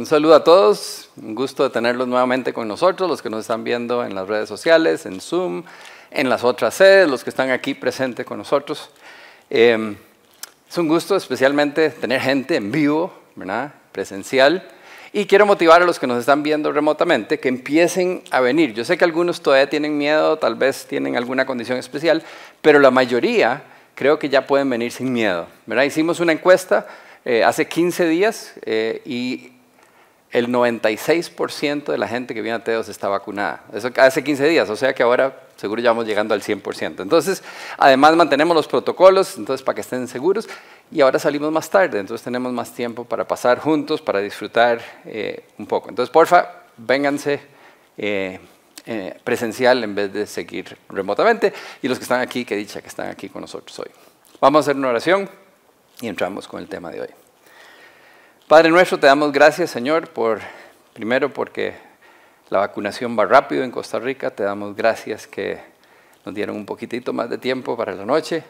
Un saludo a todos, un gusto de tenerlos nuevamente con nosotros, los que nos están viendo en las redes sociales, en Zoom, en las otras sedes, los que están aquí presentes con nosotros. Eh, es un gusto especialmente tener gente en vivo, ¿verdad? presencial. Y quiero motivar a los que nos están viendo remotamente que empiecen a venir. Yo sé que algunos todavía tienen miedo, tal vez tienen alguna condición especial, pero la mayoría creo que ya pueden venir sin miedo. ¿verdad? Hicimos una encuesta eh, hace 15 días eh, y el 96% de la gente que viene a Teos está vacunada. Eso hace 15 días, o sea que ahora seguro ya vamos llegando al 100%. Entonces, además mantenemos los protocolos, entonces para que estén seguros, y ahora salimos más tarde, entonces tenemos más tiempo para pasar juntos, para disfrutar eh, un poco. Entonces, porfa, vénganse eh, eh, presencial en vez de seguir remotamente, y los que están aquí, que dicha que están aquí con nosotros hoy. Vamos a hacer una oración y entramos con el tema de hoy. Padre nuestro, te damos gracias, Señor, por primero porque la vacunación va rápido en Costa Rica. Te damos gracias que nos dieron un poquitito más de tiempo para la noche.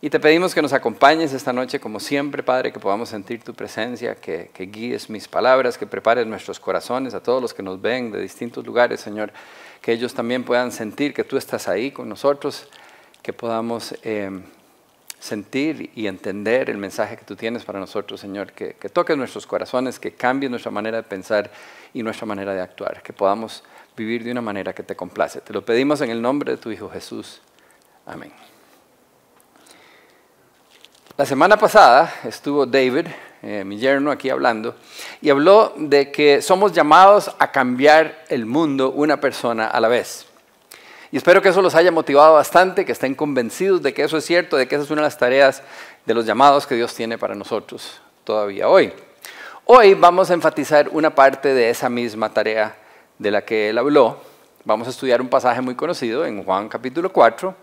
Y te pedimos que nos acompañes esta noche, como siempre, Padre, que podamos sentir tu presencia, que, guíes mis palabras, que prepares nuestros corazones a todos los que nos ven de distintos lugares, Señor, que ellos también puedan sentir que tú estás ahí con nosotros, que podamos eh, sentir y entender el mensaje que tú tienes para nosotros, Señor, que, que toques nuestros corazones, que cambie nuestra manera de pensar y nuestra manera de actuar, que podamos vivir de una manera que te complace. Te lo pedimos en el nombre de tu Hijo Jesús. Amén. La semana pasada estuvo David, eh, mi yerno, aquí hablando, y habló de que somos llamados a cambiar el mundo una persona a la vez. Y espero que eso los haya motivado bastante, que estén convencidos de que eso es cierto, de que esa es una de las tareas de los llamados que Dios tiene para nosotros todavía hoy. Hoy vamos a enfatizar una parte de esa misma tarea de la que él habló. Vamos a estudiar un pasaje muy conocido en Juan capítulo 4.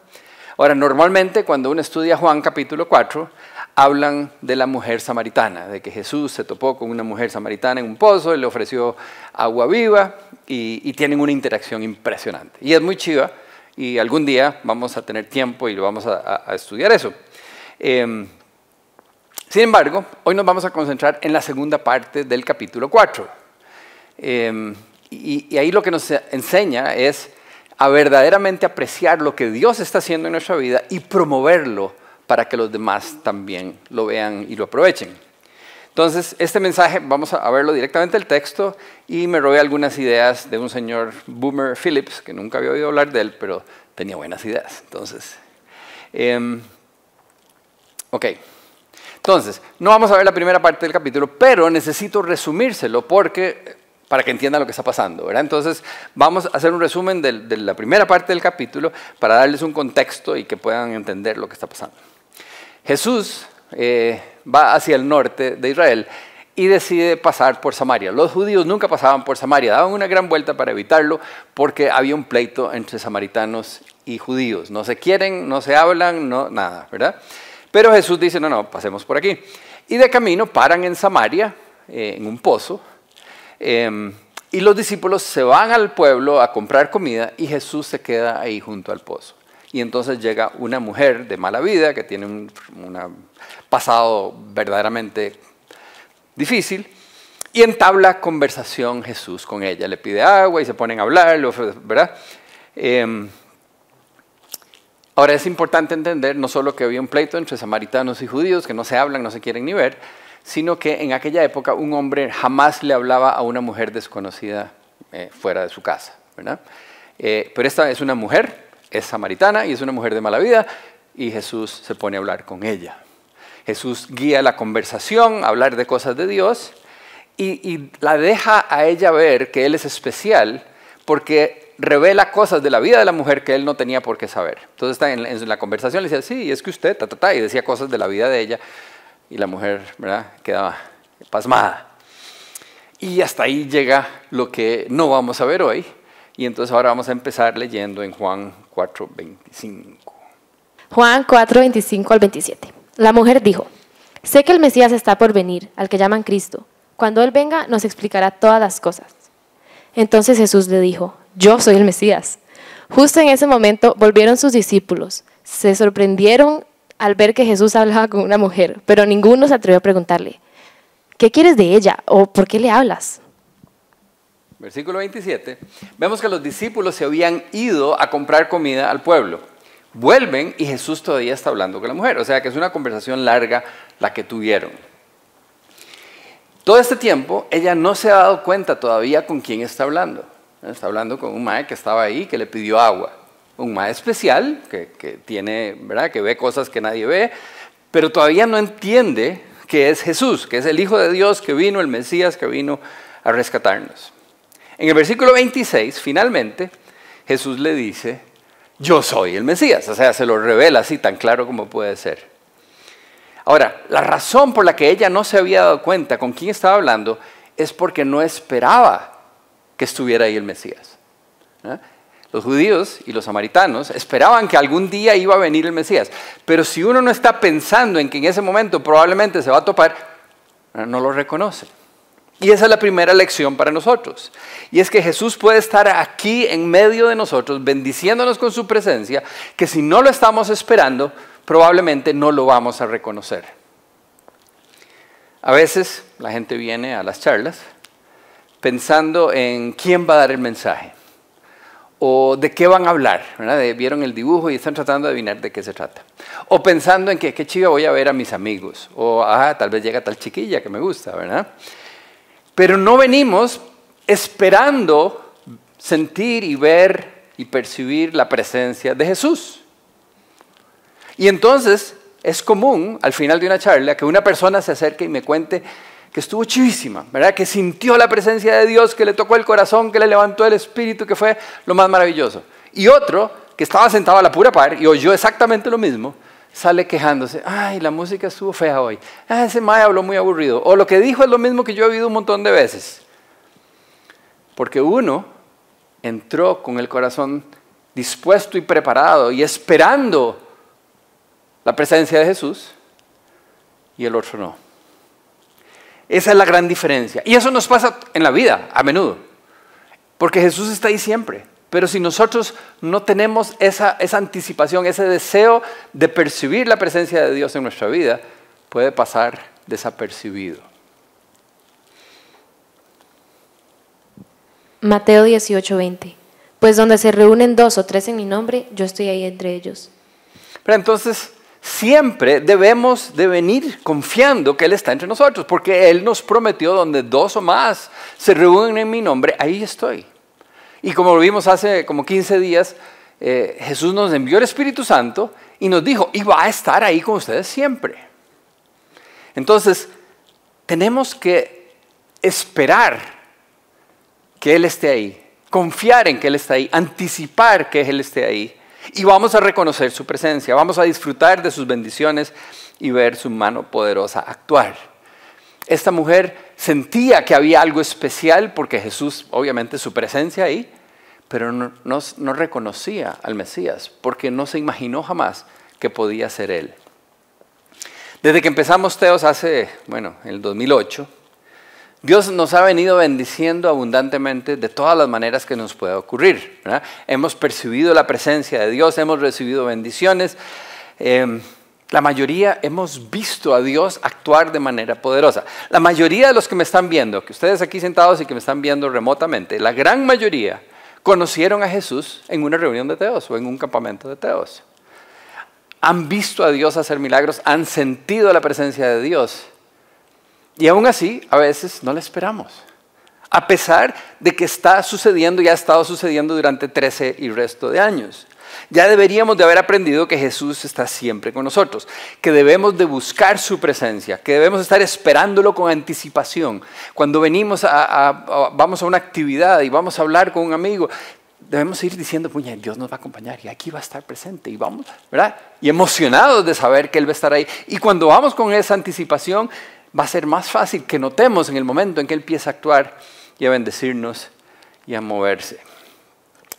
Ahora, normalmente cuando uno estudia Juan capítulo 4, hablan de la mujer samaritana, de que Jesús se topó con una mujer samaritana en un pozo, y le ofreció agua viva y, tienen una interacción impresionante. Y es muy chiva y algún día vamos a tener tiempo y lo vamos a, estudiar eso. Eh, sin embargo, hoy nos vamos a concentrar en la segunda parte del capítulo 4. Eh, y, y ahí lo que nos enseña es a verdaderamente apreciar lo que Dios está haciendo en nuestra vida y promoverlo para que los demás también lo vean y lo aprovechen. Entonces, este mensaje, vamos a verlo directamente del texto y me robé algunas ideas de un señor Boomer Phillips, que nunca había oído hablar de él, pero tenía buenas ideas. Entonces, eh, ok. Entonces, no vamos a ver la primera parte del capítulo, pero necesito resumírselo porque para que entiendan lo que está pasando. ¿verdad? Entonces, vamos a hacer un resumen de, la primera parte del capítulo para darles un contexto y que puedan entender lo que está pasando. Jesús eh, va hacia el norte de Israel y decide pasar por Samaria. Los judíos nunca pasaban por Samaria, daban una gran vuelta para evitarlo porque había un pleito entre samaritanos y judíos. No se quieren, no se hablan, no, nada, ¿verdad? Pero Jesús dice, no, no, pasemos por aquí. Y de camino paran en Samaria, eh, en un pozo, eh, y los discípulos se van al pueblo a comprar comida y Jesús se queda ahí junto al pozo. Y entonces llega una mujer de mala vida que tiene un pasado verdaderamente difícil y entabla conversación Jesús con ella. Le pide agua y se ponen a hablar, ¿verdad? Eh, ahora es importante entender no solo que había un pleito entre samaritanos y judíos, que no se hablan, no se quieren ni ver, sino que en aquella época un hombre jamás le hablaba a una mujer desconocida eh, fuera de su casa, ¿verdad? Eh, pero esta es una mujer es samaritana y es una mujer de mala vida y Jesús se pone a hablar con ella. Jesús guía la conversación, a hablar de cosas de Dios y, la deja a ella ver que Él es especial porque revela cosas de la vida de la mujer que Él no tenía por qué saber. Entonces está en, en la conversación le decía, sí, es que usted, ta, ta, ta, y decía cosas de la vida de ella y la mujer ¿verdad? quedaba pasmada. Y hasta ahí llega lo que no vamos a ver hoy, y entonces ahora vamos a empezar leyendo en Juan 4, 25. Juan 4, 25 al 27. La mujer dijo, sé que el Mesías está por venir, al que llaman Cristo. Cuando Él venga nos explicará todas las cosas. Entonces Jesús le dijo, yo soy el Mesías. Justo en ese momento volvieron sus discípulos. Se sorprendieron al ver que Jesús hablaba con una mujer, pero ninguno se atrevió a preguntarle, ¿qué quieres de ella? ¿O por qué le hablas? Versículo 27. Vemos que los discípulos se habían ido a comprar comida al pueblo. Vuelven y Jesús todavía está hablando con la mujer. O sea que es una conversación larga la que tuvieron. Todo este tiempo ella no se ha dado cuenta todavía con quién está hablando. Está hablando con un mae que estaba ahí, que le pidió agua. Un mae especial, que, tiene, ¿verdad? que ve cosas que nadie ve, pero todavía no entiende que es Jesús, que es el Hijo de Dios que vino, el Mesías que vino a rescatarnos. En el versículo 26, finalmente, Jesús le dice, yo soy el Mesías. O sea, se lo revela así tan claro como puede ser. Ahora, la razón por la que ella no se había dado cuenta con quién estaba hablando es porque no esperaba que estuviera ahí el Mesías. ¿eh? Los judíos y los samaritanos esperaban que algún día iba a venir el Mesías, pero si uno no está pensando en que en ese momento probablemente se va a topar, ¿eh? no lo reconoce. Y esa es la primera lección para nosotros. Y es que Jesús puede estar aquí en medio de nosotros, bendiciéndonos con su presencia, que si no lo estamos esperando, probablemente no lo vamos a reconocer. A veces la gente viene a las charlas pensando en quién va a dar el mensaje o de qué van a hablar. Vieron el dibujo y están tratando de adivinar de qué se trata. O pensando en que qué chiva voy a ver a mis amigos. O ah, tal vez llega tal chiquilla que me gusta, ¿verdad? Pero no venimos esperando sentir y ver y percibir la presencia de Jesús. Y entonces es común al final de una charla que una persona se acerque y me cuente que estuvo chivísima, ¿verdad? Que sintió la presencia de Dios, que le tocó el corazón, que le levantó el espíritu, que fue lo más maravilloso. Y otro que estaba sentado a la pura par y oyó exactamente lo mismo, sale quejándose, ay, la música estuvo fea hoy, ah, ese mae habló muy aburrido, o lo que dijo es lo mismo que yo he oído un montón de veces. Porque uno entró con el corazón dispuesto y preparado y esperando la presencia de Jesús y el otro no. Esa es la gran diferencia. Y eso nos pasa en la vida a menudo, porque Jesús está ahí siempre. Pero si nosotros no tenemos esa, anticipación, ese deseo de percibir la presencia de Dios en nuestra vida, puede pasar desapercibido. Mateo 18:20. Pues donde se reúnen dos o tres en mi nombre, yo estoy ahí entre ellos. Pero entonces, siempre debemos de venir confiando que Él está entre nosotros, porque Él nos prometió donde dos o más se reúnen en mi nombre, ahí estoy. Y como lo vimos hace como 15 días, eh, Jesús nos envió el Espíritu Santo y nos dijo, y va a estar ahí con ustedes siempre. Entonces, tenemos que esperar que Él esté ahí, confiar en que Él está ahí, anticipar que Él esté ahí. Y vamos a reconocer su presencia, vamos a disfrutar de sus bendiciones y ver su mano poderosa actuar. Esta mujer sentía que había algo especial porque Jesús, obviamente su presencia ahí, pero no, no, reconocía al Mesías porque no se imaginó jamás que podía ser Él. Desde que empezamos Teos hace, bueno, en el 2008, Dios nos ha venido bendiciendo abundantemente de todas las maneras que nos pueda ocurrir. Hemos percibido la presencia de Dios, hemos recibido bendiciones. Em, la mayoría hemos visto a Dios actuar de manera poderosa. La mayoría de los que me están viendo, que ustedes aquí sentados y que me están viendo remotamente, la gran mayoría conocieron a Jesús en una reunión de teos o en un campamento de teos. Han visto a Dios hacer milagros, han sentido la presencia de Dios. Y aún así, a veces no le esperamos. A pesar de que está sucediendo y ha estado sucediendo durante 13 y resto de años. Ya deberíamos de haber aprendido que Jesús está siempre con nosotros, que debemos de buscar su presencia, que debemos estar esperándolo con anticipación. Cuando venimos a, vamos a una actividad y vamos a hablar con un amigo, debemos ir diciendo, puña, Dios nos va a acompañar y aquí va a estar presente y vamos, ¿verdad? Y emocionados de saber que Él va a estar ahí. Y cuando vamos con esa anticipación, va a ser más fácil que notemos en el momento en que Él empieza a actuar y a bendecirnos y a moverse.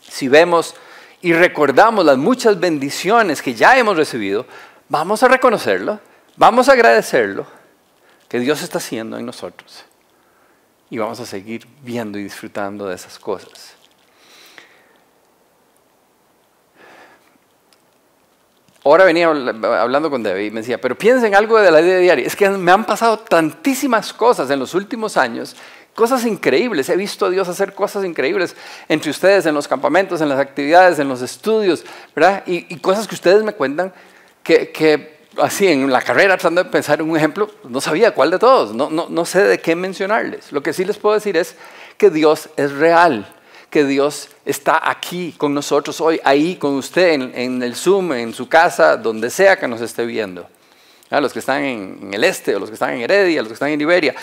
Si vemos y recordamos las muchas bendiciones que ya hemos recibido, vamos a reconocerlo, vamos a agradecerlo que Dios está haciendo en nosotros. Y vamos a seguir viendo y disfrutando de esas cosas. Ahora venía hablando con David y me decía, pero piensen algo de la vida diaria. Es que me han pasado tantísimas cosas en los últimos años, cosas increíbles. He visto a Dios hacer cosas increíbles entre ustedes, en los campamentos, en las actividades, en los estudios, ¿verdad? Y, cosas que ustedes me cuentan que, así en la carrera, tratando de pensar en un ejemplo, no sabía cuál de todos, no, no, no sé de qué mencionarles. Lo que sí les puedo decir es que Dios es real que Dios está aquí con nosotros hoy, ahí con usted, en, el Zoom, en su casa, donde sea que nos esté viendo. A los que están en, el este, o los que están en Heredia, los que están en Iberia,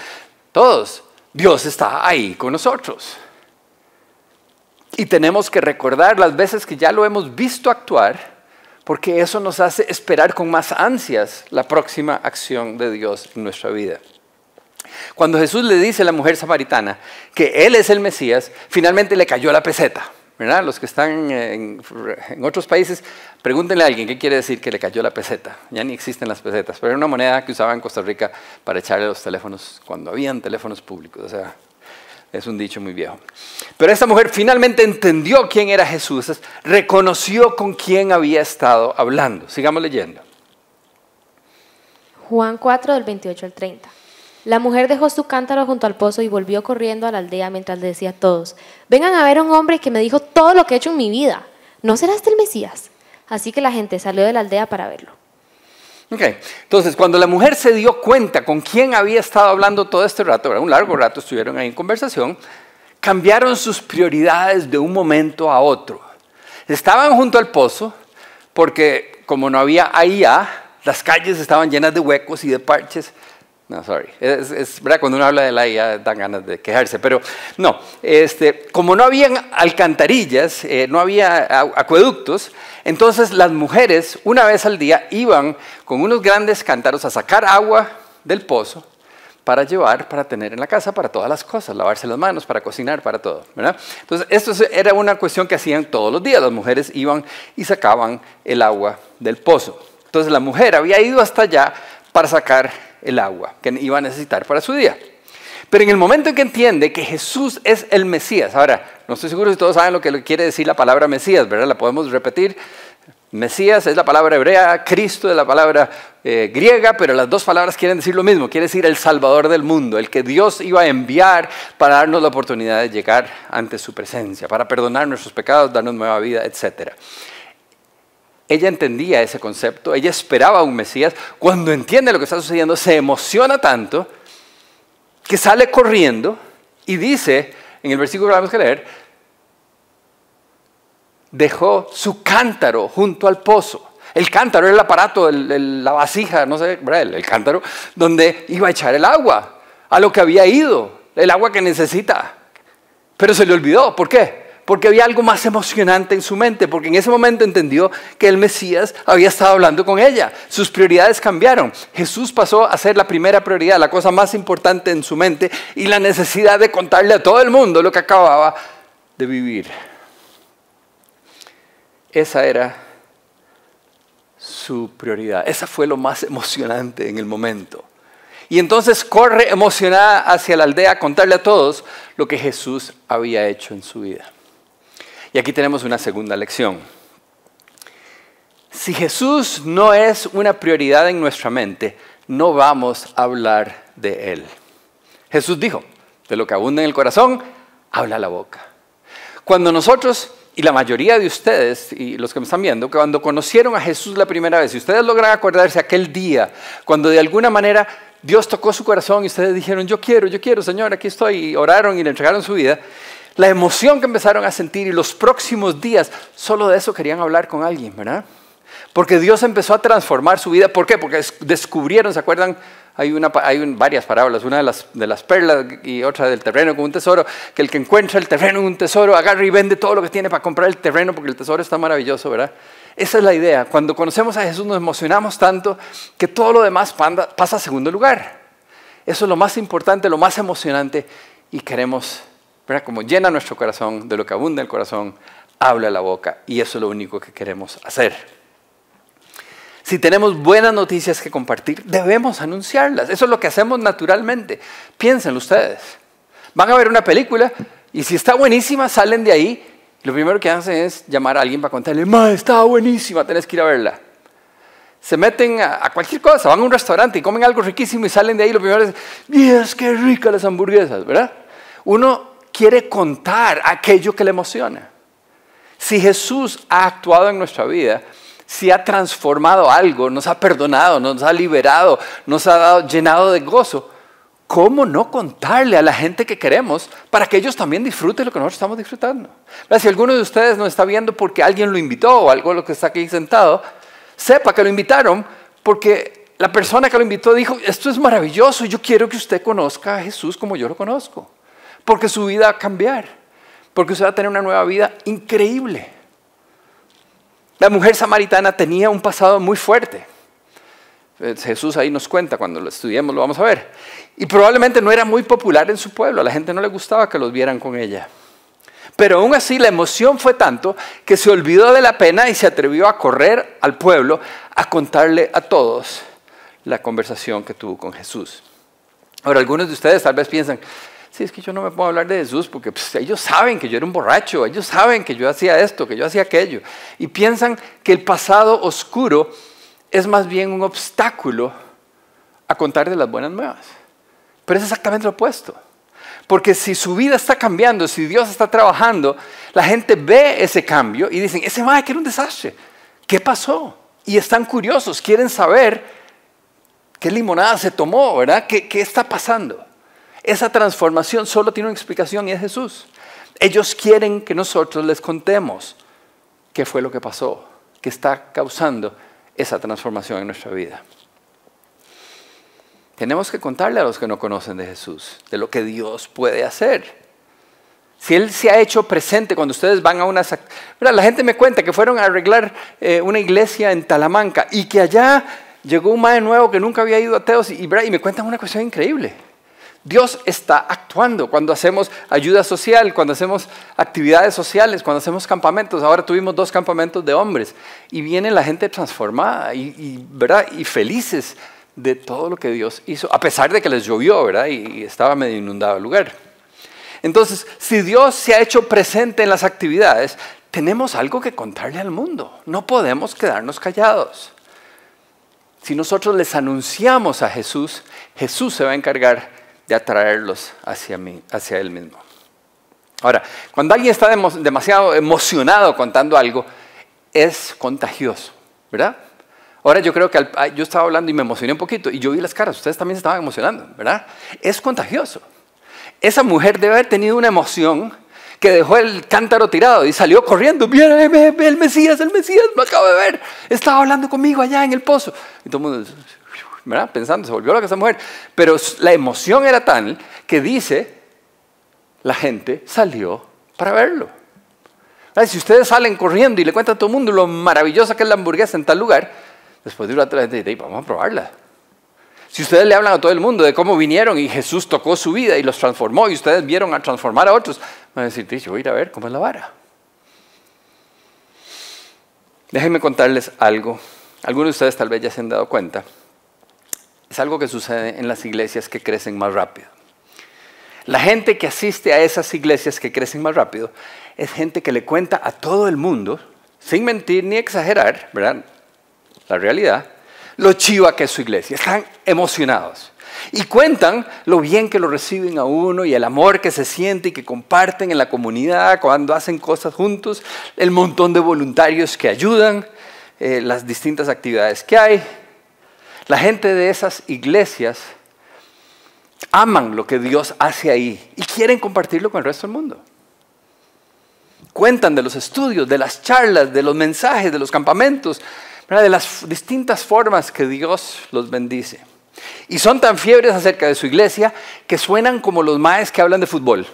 todos, Dios está ahí con nosotros. Y tenemos que recordar las veces que ya lo hemos visto actuar, porque eso nos hace esperar con más ansias la próxima acción de Dios en nuestra vida. Cuando Jesús le dice a la mujer samaritana que Él es el Mesías, finalmente le cayó la peseta. Los que están en, otros países, pregúntenle a alguien qué quiere decir que le cayó la peseta. Ya ni existen las pesetas, pero era una moneda que usaban en Costa Rica para echarle los teléfonos cuando habían teléfonos públicos. O sea, es un dicho muy viejo. Pero esta mujer finalmente entendió quién era Jesús, reconoció con quién había estado hablando. Sigamos leyendo. Juan 4 del 28 al 30. La mujer dejó su cántaro junto al pozo y volvió corriendo a la aldea mientras le decía a todos, vengan a ver a un hombre que me dijo todo lo que he hecho en mi vida. ¿No será este el Mesías? Así que la gente salió de la aldea para verlo. Ok, entonces cuando la mujer se dio cuenta con quién había estado hablando todo este rato, un largo rato estuvieron ahí en conversación, cambiaron sus prioridades de un momento a otro. Estaban junto al pozo porque como no había AIA, las calles estaban llenas de huecos y de parches no, sorry. Es, verdad, cuando uno habla de la IA dan ganas de quejarse, pero no. Este, como no habían alcantarillas, eh, no había acueductos, entonces las mujeres una vez al día iban con unos grandes cántaros a sacar agua del pozo para llevar, para tener en la casa, para todas las cosas, lavarse las manos, para cocinar, para todo. ¿verdad? Entonces, esto era una cuestión que hacían todos los días. Las mujeres iban y sacaban el agua del pozo. Entonces, la mujer había ido hasta allá para sacar el agua que iba a necesitar para su día. Pero en el momento en que entiende que Jesús es el Mesías, ahora, no estoy seguro si todos saben lo que quiere decir la palabra Mesías, ¿verdad? La podemos repetir. Mesías es la palabra hebrea, Cristo es la palabra eh, griega, pero las dos palabras quieren decir lo mismo, quiere decir el Salvador del mundo, el que Dios iba a enviar para darnos la oportunidad de llegar ante su presencia, para perdonar nuestros pecados, darnos nueva vida, etcétera. Ella entendía ese concepto, ella esperaba a un Mesías. Cuando entiende lo que está sucediendo, se emociona tanto que sale corriendo y dice, en el versículo que vamos a leer, dejó su cántaro junto al pozo. El cántaro era el aparato, la vasija, no sé, el, el cántaro, donde iba a echar el agua, a lo que había ido, el agua que necesita. Pero se le olvidó, ¿por qué? Porque había algo más emocionante en su mente, porque en ese momento entendió que el Mesías había estado hablando con ella. Sus prioridades cambiaron. Jesús pasó a ser la primera prioridad, la cosa más importante en su mente y la necesidad de contarle a todo el mundo lo que acababa de vivir. Esa era su prioridad. Esa fue lo más emocionante en el momento. Y entonces corre emocionada hacia la aldea a contarle a todos lo que Jesús había hecho en su vida. Y aquí tenemos una segunda lección. Si Jesús no es una prioridad en nuestra mente, no vamos a hablar de Él. Jesús dijo, de lo que abunda en el corazón, habla la boca. Cuando nosotros, y la mayoría de ustedes, y los que me están viendo, cuando conocieron a Jesús la primera vez, si ustedes logran acordarse aquel día, cuando de alguna manera Dios tocó su corazón y ustedes dijeron, yo quiero, yo quiero, Señor, aquí estoy, y oraron y le entregaron su vida, la emoción que empezaron a sentir y los próximos días, solo de eso querían hablar con alguien, ¿verdad? Porque Dios empezó a transformar su vida. ¿Por qué? Porque descubrieron, ¿se acuerdan? Hay, una, hay varias parábolas, una de las, de las perlas y otra del terreno con un tesoro, que el que encuentra el terreno en un tesoro agarra y vende todo lo que tiene para comprar el terreno porque el tesoro está maravilloso, ¿verdad? Esa es la idea. Cuando conocemos a Jesús nos emocionamos tanto que todo lo demás pasa a segundo lugar. Eso es lo más importante, lo más emocionante y queremos como llena nuestro corazón, de lo que abunda el corazón, habla la boca. Y eso es lo único que queremos hacer. Si tenemos buenas noticias que compartir, debemos anunciarlas. Eso es lo que hacemos naturalmente. Piensen ustedes. Van a ver una película y si está buenísima, salen de ahí. lo primero que hacen es llamar a alguien para contarle, ma, está buenísima, tenés que ir a verla. se meten a, cualquier cosa, van a un restaurante y comen algo riquísimo y salen de ahí, lo primero es, ¡Dios, qué ricas las hamburguesas! ¿Verdad? Uno quiere contar aquello que le emociona. Si Jesús ha actuado en nuestra vida, si ha transformado algo, nos ha perdonado, nos ha liberado, nos ha dado, llenado de gozo, ¿cómo no contarle a la gente que queremos para que ellos también disfruten lo que nosotros estamos disfrutando? Si alguno de ustedes nos está viendo porque alguien lo invitó o algo lo que está aquí sentado, sepa que lo invitaron porque la persona que lo invitó dijo, esto es maravilloso, yo quiero que usted conozca a Jesús como yo lo conozco, porque su vida va a cambiar, porque usted va a tener una nueva vida increíble. La mujer samaritana tenía un pasado muy fuerte. Eh, Jesús ahí nos cuenta, cuando lo estudiemos lo vamos a ver. Y probablemente no era muy popular en su pueblo, a la gente no le gustaba que los vieran con ella. Pero aún así la emoción fue tanto que se olvidó de la pena y se atrevió a correr al pueblo a contarle a todos la conversación que tuvo con Jesús. Ahora, algunos de ustedes tal vez piensan, sí, es que yo no me puedo hablar de Jesús porque pues, ellos saben que yo era un borracho, ellos saben que yo hacía esto, que yo hacía aquello. Y piensan que el pasado oscuro es más bien un obstáculo a contar de las buenas nuevas. Pero es exactamente lo opuesto. Porque si su vida está cambiando, si Dios está trabajando, la gente ve ese cambio y dicen, ese madre que era un desastre. ¿Qué pasó? Y están curiosos, quieren saber qué limonada se tomó, ¿verdad? ¿Qué, qué está pasando? Esa transformación solo tiene una explicación y es Jesús. Ellos quieren que nosotros les contemos qué fue lo que pasó, qué está causando esa transformación en nuestra vida. Tenemos que contarle a los que no conocen de Jesús, de lo que Dios puede hacer. Si Él se ha hecho presente cuando ustedes van a una... La gente me cuenta que fueron a arreglar eh, una iglesia en Talamanca y que allá llegó un madre nuevo que nunca había ido a Teos y me cuentan una cuestión increíble. Dios está actuando cuando hacemos ayuda social, cuando hacemos actividades sociales, cuando hacemos campamentos. Ahora tuvimos dos campamentos de hombres y viene la gente transformada y, ¿verdad? y felices de todo lo que Dios hizo, a pesar de que les llovió, ¿verdad? Y estaba medio inundado el lugar. Entonces, si Dios se ha hecho presente en las actividades, tenemos algo que contarle al mundo. No podemos quedarnos callados. Si nosotros les anunciamos a Jesús, Jesús se va a encargar de atraerlos hacia, mí, hacia Él mismo. Ahora, cuando alguien está demasiado emocionado contando algo, es contagioso, ¿verdad? Ahora yo creo que yo estaba hablando y me emocioné un poquito y yo vi las caras, ustedes también se estaban emocionando, ¿verdad? Es contagioso. Esa mujer debe haber tenido una emoción que dejó el cántaro tirado y salió corriendo. Mira, el Mesías, el Mesías, me acabo de ver. Estaba hablando conmigo allá en el pozo. Y todo el mundo, Pensando, se volvió loca esa mujer. Pero la emoción era tal que dice, la gente salió para verlo. Si ustedes salen corriendo y le cuentan a todo el mundo lo maravillosa que es la hamburguesa en tal lugar, Después de una la gente dice, vamos a probarla. Si ustedes le hablan a todo el mundo de cómo vinieron y Jesús tocó su vida y los transformó y ustedes vieron a transformar a otros, van a decir, yo voy a ir a ver cómo es la vara. Déjenme contarles algo. Algunos de ustedes tal vez ya se han dado cuenta. Es algo que sucede en las iglesias que crecen más rápido. La gente que asiste a esas iglesias que crecen más rápido es gente que le cuenta a todo el mundo, sin mentir ni exagerar, ¿verdad? la realidad, lo chiva que es su iglesia. Están emocionados. Y cuentan lo bien que lo reciben a uno y el amor que se siente y que comparten en la comunidad cuando hacen cosas juntos, el montón de voluntarios que ayudan, eh, las distintas actividades que hay. La gente de esas iglesias aman lo que Dios hace ahí y quieren compartirlo con el resto del mundo. Cuentan de los estudios, de las charlas, de los mensajes, de los campamentos, de las distintas formas que Dios los bendice. Y son tan fiebres acerca de su iglesia que suenan como los maes que hablan de fútbol.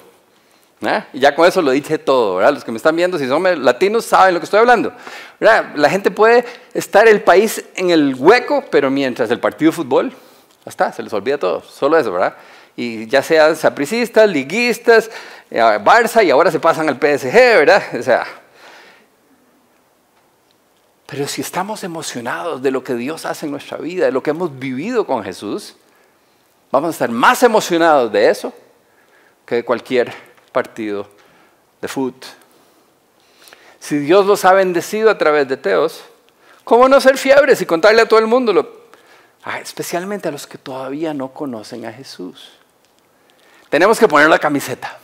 ¿Eh? Y ya con eso lo dije todo, ¿verdad? Los que me están viendo, si son latinos, saben lo que estoy hablando. La gente puede estar el país en el hueco, pero mientras el partido de fútbol, ya está, se les olvida todo, solo eso, ¿verdad? Y ya sean sapricistas, liguistas, eh, Barça, y ahora se pasan al PSG, ¿verdad? O sea, pero si estamos emocionados de lo que Dios hace en nuestra vida, de lo que hemos vivido con Jesús, vamos a estar más emocionados de eso que de cualquier partido de fútbol. Si Dios los ha bendecido a través de Teos, ¿Cómo no ser fiebres y contarle a todo el mundo? Lo, ah, especialmente a los que todavía no conocen a Jesús. Tenemos que poner la camiseta.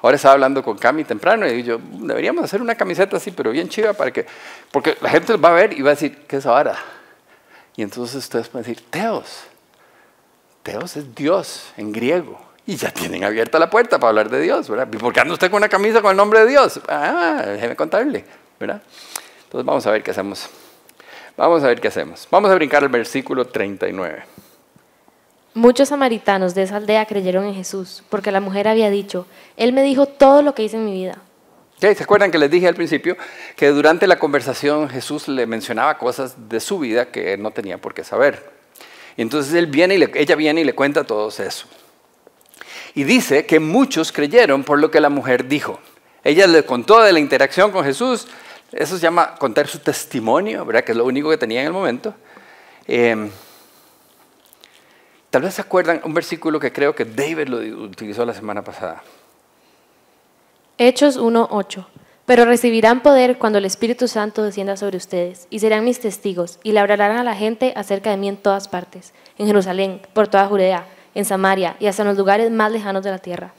Ahora estaba hablando con Cami temprano y yo, deberíamos hacer una camiseta así, pero bien chiva para que, porque la gente va a ver y va a decir, ¿qué es ahora? Y entonces ustedes pueden decir, Teos. Teos es Dios en griego. Y ya tienen abierta la puerta para hablar de Dios, ¿verdad? ¿Y por qué anda usted con una camisa con el nombre de Dios? Ah, déjeme contarle, ¿verdad? Entonces vamos a ver qué hacemos. Vamos a ver qué hacemos. Vamos a brincar al versículo 39. Muchos samaritanos de esa aldea creyeron en Jesús, porque la mujer había dicho, Él me dijo todo lo que hice en mi vida. ¿Se acuerdan que les dije al principio que durante la conversación Jesús le mencionaba cosas de su vida que él no tenía por qué saber? Y entonces él viene y ella viene y le cuenta todo eso. Y dice que muchos creyeron por lo que la mujer dijo. Ella le contó de la interacción con Jesús. Eso se llama contar su testimonio, ¿verdad? Que es lo único que tenía en el momento. Eh, Tal vez se acuerdan un versículo que creo que David lo utilizó la semana pasada. Hechos 1.8. Pero recibirán poder cuando el Espíritu Santo descienda sobre ustedes, y serán mis testigos, y le hablarán a la gente acerca de mí en todas partes, en Jerusalén, por toda Judea, en Samaria, y hasta en los lugares más lejanos de la tierra.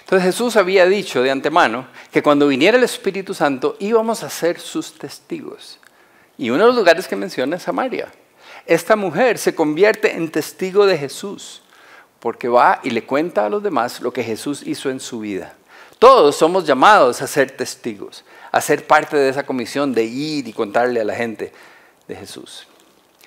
Entonces Jesús había dicho de antemano que cuando viniera el Espíritu Santo íbamos a ser sus testigos. Y uno de los lugares que menciona es Samaria esta mujer se convierte en testigo de Jesús, porque va y le cuenta a los demás lo que Jesús hizo en su vida. Todos somos llamados a ser testigos, a ser parte de esa comisión de ir y contarle a la gente de Jesús.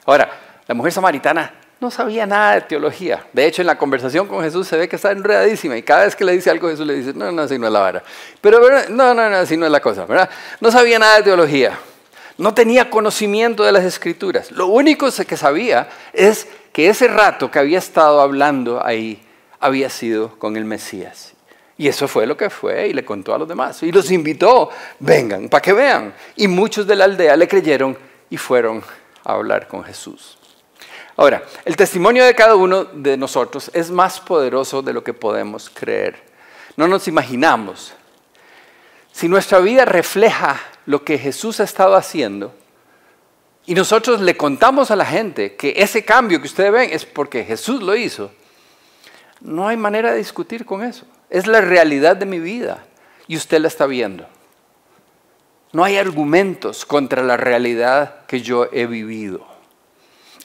Ahora, la mujer samaritana no sabía nada de teología. De hecho, en la conversación con Jesús se ve que está enredadísima y cada vez que le dice algo, Jesús le dice, no, no, así no es la vara. Pero, no, no, no, así no es la cosa, ¿verdad? No sabía nada de teología. No tenía conocimiento de las escrituras. Lo único que sabía es que ese rato que había estado hablando ahí había sido con el Mesías. Y eso fue lo que fue y le contó a los demás. Y los invitó, vengan, para que vean. Y muchos de la aldea le creyeron y fueron a hablar con Jesús. Ahora, el testimonio de cada uno de nosotros es más poderoso de lo que podemos creer. No nos imaginamos. Si nuestra vida refleja lo que Jesús ha estado haciendo y nosotros le contamos a la gente que ese cambio que ustedes ven es porque Jesús lo hizo, no hay manera de discutir con eso. Es la realidad de mi vida y usted la está viendo. No hay argumentos contra la realidad que yo he vivido.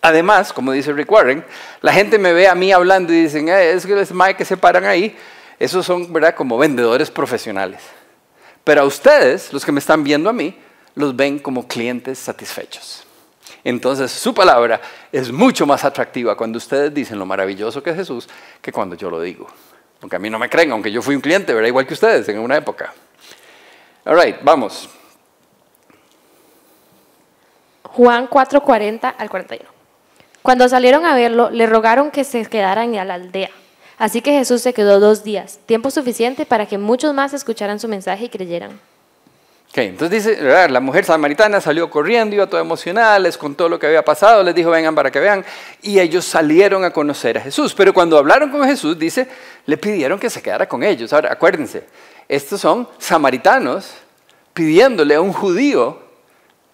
Además, como dice Rick Warren, la gente me ve a mí hablando y dicen, eh, es que los que se paran ahí, esos son ¿verdad? como vendedores profesionales. Pero a ustedes, los que me están viendo a mí, los ven como clientes satisfechos. Entonces su palabra es mucho más atractiva cuando ustedes dicen lo maravilloso que es Jesús que cuando yo lo digo. Aunque a mí no me creen, aunque yo fui un cliente, ¿verdad? Igual que ustedes en una época. All right, vamos. Juan 4:40 al 41. Cuando salieron a verlo, le rogaron que se quedaran en la aldea Así que Jesús se quedó dos días, tiempo suficiente para que muchos más escucharan su mensaje y creyeran. Okay, entonces dice, la mujer samaritana salió corriendo, iba toda emocionada, les contó lo que había pasado, les dijo, vengan para que vean, y ellos salieron a conocer a Jesús. Pero cuando hablaron con Jesús, dice, le pidieron que se quedara con ellos. Ahora, acuérdense, estos son samaritanos pidiéndole a un judío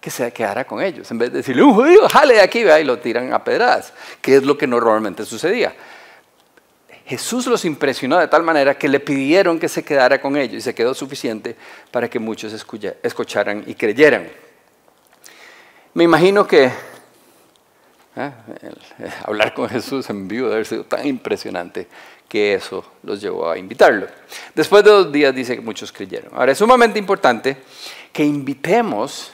que se quedara con ellos. En vez de decirle, un judío, jale de aquí, vea, y lo tiran a pedradas, que es lo que normalmente sucedía. Jesús los impresionó de tal manera que le pidieron que se quedara con ellos y se quedó suficiente para que muchos escucharan y creyeran. Me imagino que ¿eh? hablar con Jesús en vivo debe haber sido tan impresionante que eso los llevó a invitarlo. Después de dos días dice que muchos creyeron. Ahora es sumamente importante que invitemos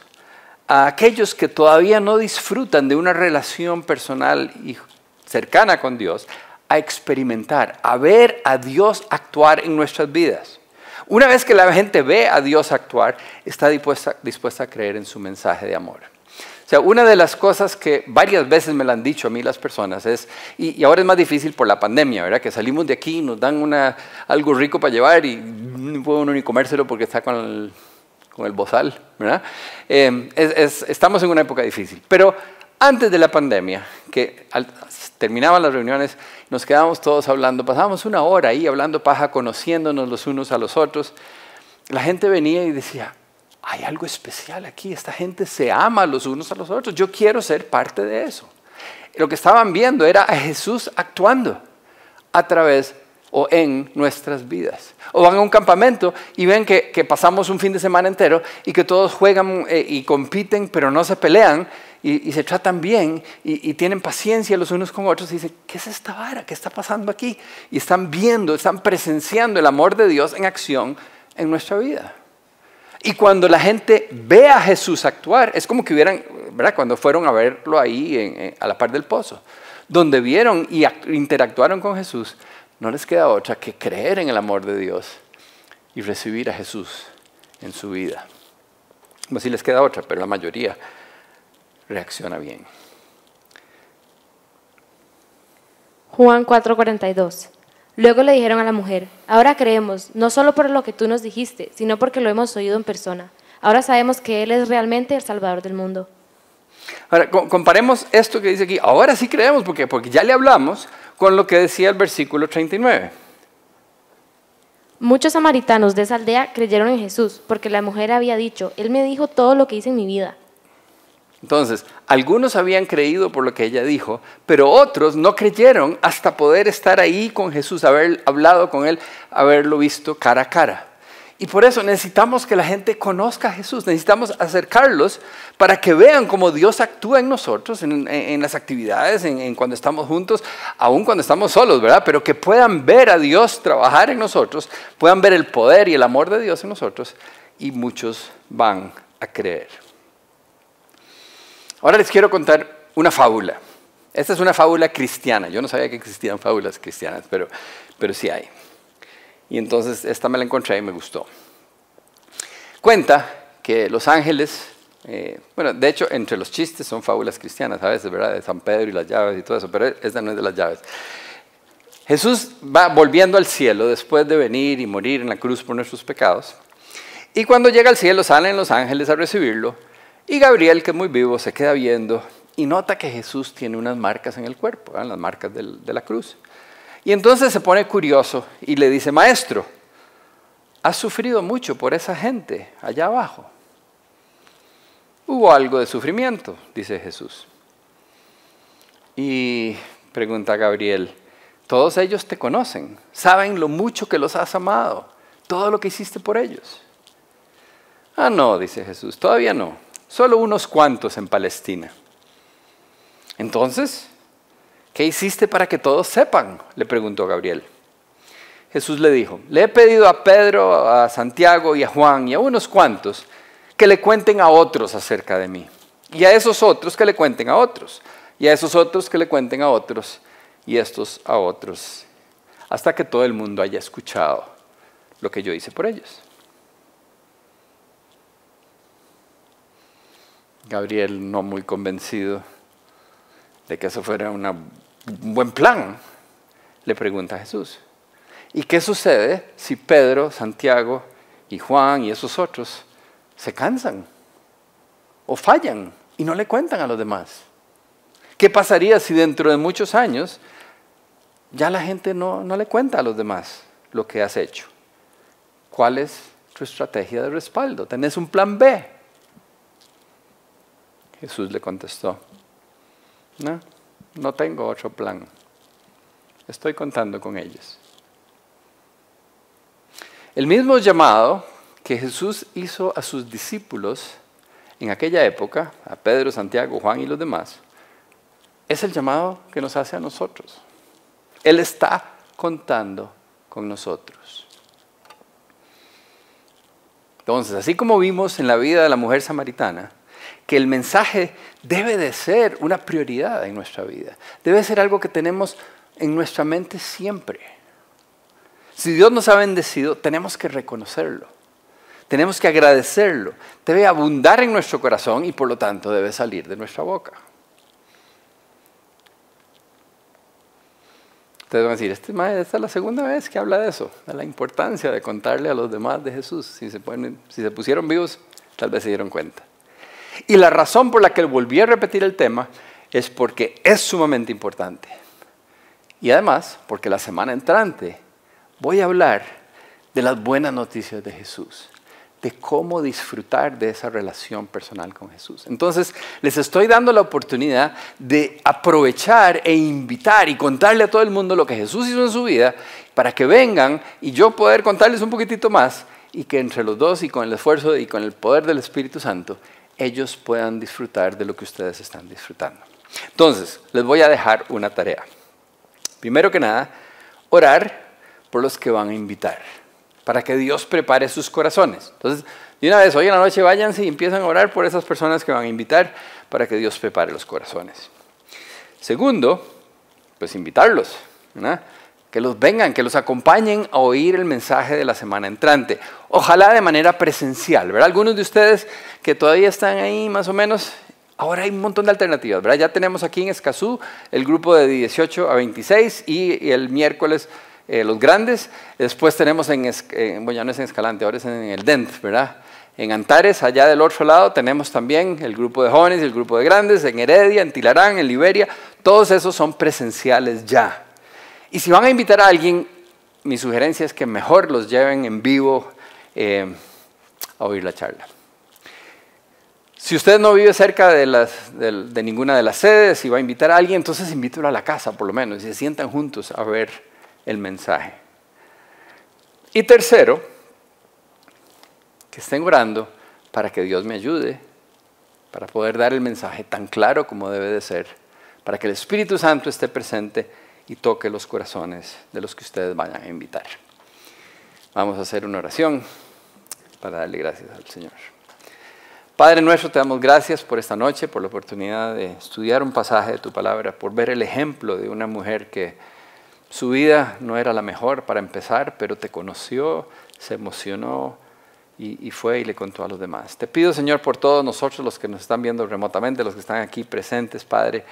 a aquellos que todavía no disfrutan de una relación personal y cercana con Dios a experimentar, a ver a Dios actuar en nuestras vidas. Una vez que la gente ve a Dios actuar, está dispuesta, a creer en su mensaje de amor. O sea, una de las cosas que varias veces me lo han dicho a mí las personas es, y, ahora es más difícil por la pandemia, ¿verdad? Que salimos de aquí, nos dan algo rico para llevar y no puede uno ni comérselo porque está con el, con el bozal, ¿verdad? Eh, estamos en una época difícil. Pero antes de la pandemia, que terminaban las reuniones, nos quedábamos todos hablando, pasábamos una hora ahí hablando paja, conociéndonos los unos a los otros. La gente venía y decía, hay algo especial aquí, esta gente se ama los unos a los otros, yo quiero ser parte de eso. Lo que estaban viendo era a Jesús actuando a través o en nuestras vidas. O van a un campamento y ven que, pasamos un fin de semana entero y que todos juegan eh, y compiten, pero no se pelean y, se tratan bien y, tienen paciencia los unos con otros y dicen, ¿qué es esta vara? ¿Qué está pasando aquí? Y están viendo, están presenciando el amor de Dios en acción en nuestra vida. Y cuando la gente ve a Jesús actuar, es como que hubieran, ¿verdad? Cuando fueron a verlo ahí a la par del pozo, donde vieron y interactuaron con Jesús, no les queda otra que creer en el amor de Dios y recibir a Jesús en su vida. No si les queda otra, pero la mayoría reacciona bien. Juan 4:42. Luego le dijeron a la mujer, ahora creemos, no solo por lo que tú nos dijiste, sino porque lo hemos oído en persona. Ahora sabemos que Él es realmente el Salvador del mundo. Ahora, comparemos esto que dice aquí, ahora sí creemos, porque, porque ya le hablamos, con lo que decía el versículo 39. Muchos samaritanos de esa aldea creyeron en Jesús, porque la mujer había dicho, Él me dijo todo lo que hice en mi vida. Entonces, algunos habían creído por lo que ella dijo, pero otros no creyeron hasta poder estar ahí con Jesús, haber hablado con Él, haberlo visto cara a cara. Y por eso necesitamos que la gente conozca a Jesús, necesitamos acercarlos para que vean cómo Dios actúa en nosotros, en, las actividades, en, cuando estamos juntos, aun cuando estamos solos, ¿verdad? Pero que puedan ver a Dios trabajar en nosotros, puedan ver el poder y el amor de Dios en nosotros y muchos van a creer. Ahora les quiero contar una fábula. Esta es una fábula cristiana. Yo no sabía que existían fábulas cristianas, pero, pero sí hay. Y entonces esta me la encontré y me gustó. Cuenta que los ángeles, eh, bueno, de hecho, entre los chistes son fábulas cristianas a veces, ¿verdad? De San Pedro y las llaves y todo eso, pero esta no es de las llaves. Jesús va volviendo al cielo después de venir y morir en la cruz por nuestros pecados. Y cuando llega al cielo salen los ángeles a recibirlo y Gabriel, que es muy vivo, se queda viendo y nota que Jesús tiene unas marcas en el cuerpo, las marcas de la cruz. Y entonces se pone curioso y le dice, maestro, has sufrido mucho por esa gente allá abajo. Hubo algo de sufrimiento, dice Jesús. Y pregunta Gabriel, todos ellos te conocen, saben lo mucho que los has amado, todo lo que hiciste por ellos. Ah, no, dice Jesús, todavía no solo unos cuantos en Palestina. Entonces, ¿qué hiciste para que todos sepan? le preguntó Gabriel. Jesús le dijo, le he pedido a Pedro, a Santiago y a Juan y a unos cuantos que le cuenten a otros acerca de mí. Y a esos otros que le cuenten a otros. Y a esos otros que le cuenten a otros. Y estos a otros. Hasta que todo el mundo haya escuchado lo que yo hice por ellos. Gabriel no muy convencido de que eso fuera un buen plan, le pregunta a Jesús. ¿Y qué sucede si Pedro, Santiago y Juan y esos otros se cansan o fallan y no le cuentan a los demás? ¿Qué pasaría si dentro de muchos años ya la gente no, no le cuenta a los demás lo que has hecho? ¿Cuál es tu estrategia de respaldo? ¿Tenés un plan B? Jesús le contestó, no, no tengo otro plan. Estoy contando con ellos. El mismo llamado que Jesús hizo a sus discípulos en aquella época, a Pedro, Santiago, Juan y los demás, es el llamado que nos hace a nosotros. Él está contando con nosotros. Entonces, así como vimos en la vida de la mujer samaritana, que el mensaje debe de ser una prioridad en nuestra vida. Debe ser algo que tenemos en nuestra mente siempre. Si Dios nos ha bendecido, tenemos que reconocerlo. Tenemos que agradecerlo. Debe abundar en nuestro corazón y por lo tanto debe salir de nuestra boca. Ustedes van a decir, este esta es la segunda vez que habla de eso, de la importancia de contarle a los demás de Jesús. Si se, si se pusieron vivos, tal vez se dieron cuenta. Y la razón por la que volví a repetir el tema es porque es sumamente importante. Y además, porque la semana entrante voy a hablar de las buenas noticias de Jesús, de cómo disfrutar de esa relación personal con Jesús. Entonces, les estoy dando la oportunidad de aprovechar e invitar y contarle a todo el mundo lo que Jesús hizo en su vida para que vengan y yo poder contarles un poquitito más y que entre los dos y con el esfuerzo y con el poder del Espíritu Santo, ellos puedan disfrutar de lo que ustedes están disfrutando. Entonces, les voy a dejar una tarea. Primero que nada, orar por los que van a invitar para que Dios prepare sus corazones. Entonces, de una vez, hoy en la noche váyanse y empiezan a orar por esas personas que van a invitar para que Dios prepare los corazones. Segundo, pues invitarlos, que los vengan, que los acompañen a oír el mensaje de la semana entrante. Ojalá de manera presencial, ¿verdad? Algunos de ustedes que todavía están ahí más o menos, ahora hay un montón de alternativas, ¿verdad? Ya tenemos aquí en Escazú el grupo de 18 a 26 y el miércoles eh, los grandes. Después tenemos en, bueno, ya no es en Escalante, ahora es en el DENT, ¿verdad? En Antares, allá del otro lado, tenemos también el grupo de jóvenes y el grupo de grandes, en Heredia, en Tilarán, en Liberia. Todos esos son presenciales ya. Y si van a invitar a alguien, mi sugerencia es que mejor los lleven en vivo eh, a oír la charla. Si usted no vive cerca de, ninguna de las sedes y va a invitar a alguien, entonces invítelo a la casa por lo menos y se sientan juntos a ver el mensaje. Y tercero, que estén orando para que Dios me ayude, para poder dar el mensaje tan claro como debe de ser, para que el Espíritu Santo esté presente y toque los corazones de los que ustedes vayan a invitar. Vamos a hacer una oración para darle gracias al Señor. Padre nuestro, te damos gracias por esta noche, por la oportunidad de estudiar un pasaje de tu palabra, por ver el ejemplo de una mujer que su vida no era la mejor para empezar, pero te conoció, se emocionó y, fue y le contó a los demás. Te pido, Señor, por todos nosotros, los que nos están viendo remotamente, los que están aquí presentes, Padre,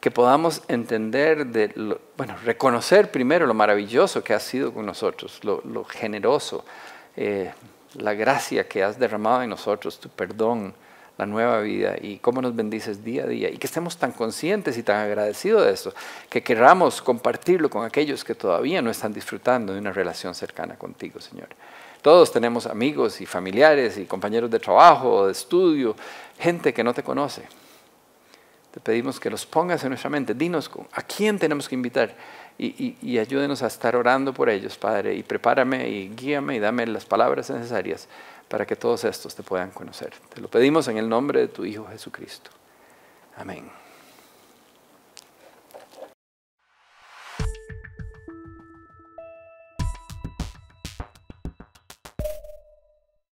que podamos entender, de bueno, reconocer primero lo maravilloso que has sido con nosotros, lo, generoso, eh, la gracia que has derramado en nosotros, tu perdón, la nueva vida y cómo nos bendices día a día y que estemos tan conscientes y tan agradecidos de eso, que queramos compartirlo con aquellos que todavía no están disfrutando de una relación cercana contigo, Señor. Todos tenemos amigos y familiares y compañeros de trabajo, de estudio, gente que no te conoce. Te pedimos que los pongas en nuestra mente. Dinos a quién tenemos que invitar y, y ayúdenos a estar orando por ellos, Padre. Y prepárame y guíame y dame las palabras necesarias para que todos estos te puedan conocer. Te lo pedimos en el nombre de tu Hijo Jesucristo. Amén.